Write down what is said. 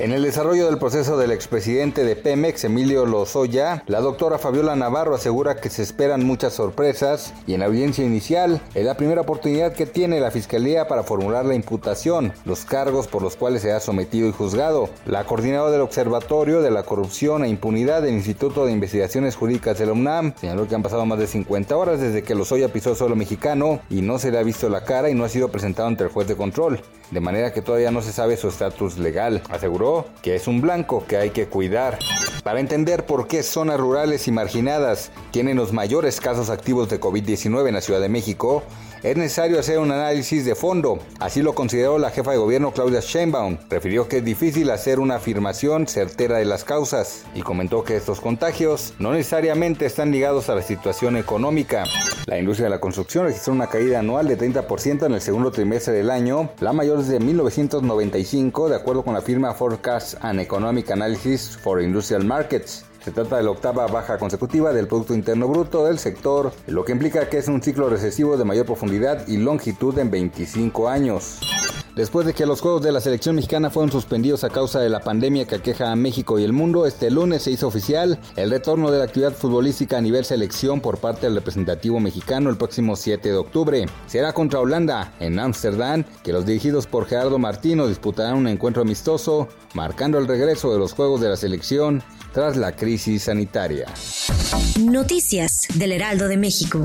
En el desarrollo del proceso del expresidente de Pemex, Emilio Lozoya, la doctora Fabiola Navarro asegura que se esperan muchas sorpresas y en la audiencia inicial es la primera oportunidad que tiene la Fiscalía para formular la imputación, los cargos por los cuales se ha sometido y juzgado. La coordinadora del Observatorio de la Corrupción e Impunidad del Instituto de Investigaciones Jurídicas de la UNAM señaló que han pasado más de 50 horas desde que Lozoya pisó suelo mexicano y no se le ha visto la cara y no ha sido presentado ante el juez de control, de manera que todavía no se sabe su estatus legal. Aseguró que es un blanco que hay que cuidar. Para entender por qué zonas rurales y marginadas tienen los mayores casos activos de COVID-19 en la Ciudad de México, es necesario hacer un análisis de fondo. Así lo consideró la jefa de gobierno Claudia Sheinbaum. Refirió que es difícil hacer una afirmación certera de las causas y comentó que estos contagios no necesariamente están ligados a la situación económica. La industria de la construcción registró una caída anual de 30% en el segundo trimestre del año, la mayor desde 1995, de acuerdo con la firma Forecast and Economic Analysis for Industrial Markets. Se trata de la octava baja consecutiva del Producto Interno Bruto del sector, lo que implica que es un ciclo recesivo de mayor profundidad y longitud en 25 años. Después de que los Juegos de la Selección Mexicana fueron suspendidos a causa de la pandemia que aqueja a México y el mundo, este lunes se hizo oficial el retorno de la actividad futbolística a nivel selección por parte del representativo mexicano el próximo 7 de octubre. Será contra Holanda, en Ámsterdam, que los dirigidos por Gerardo Martino disputarán un encuentro amistoso, marcando el regreso de los Juegos de la Selección tras la crisis sanitaria. Noticias del Heraldo de México.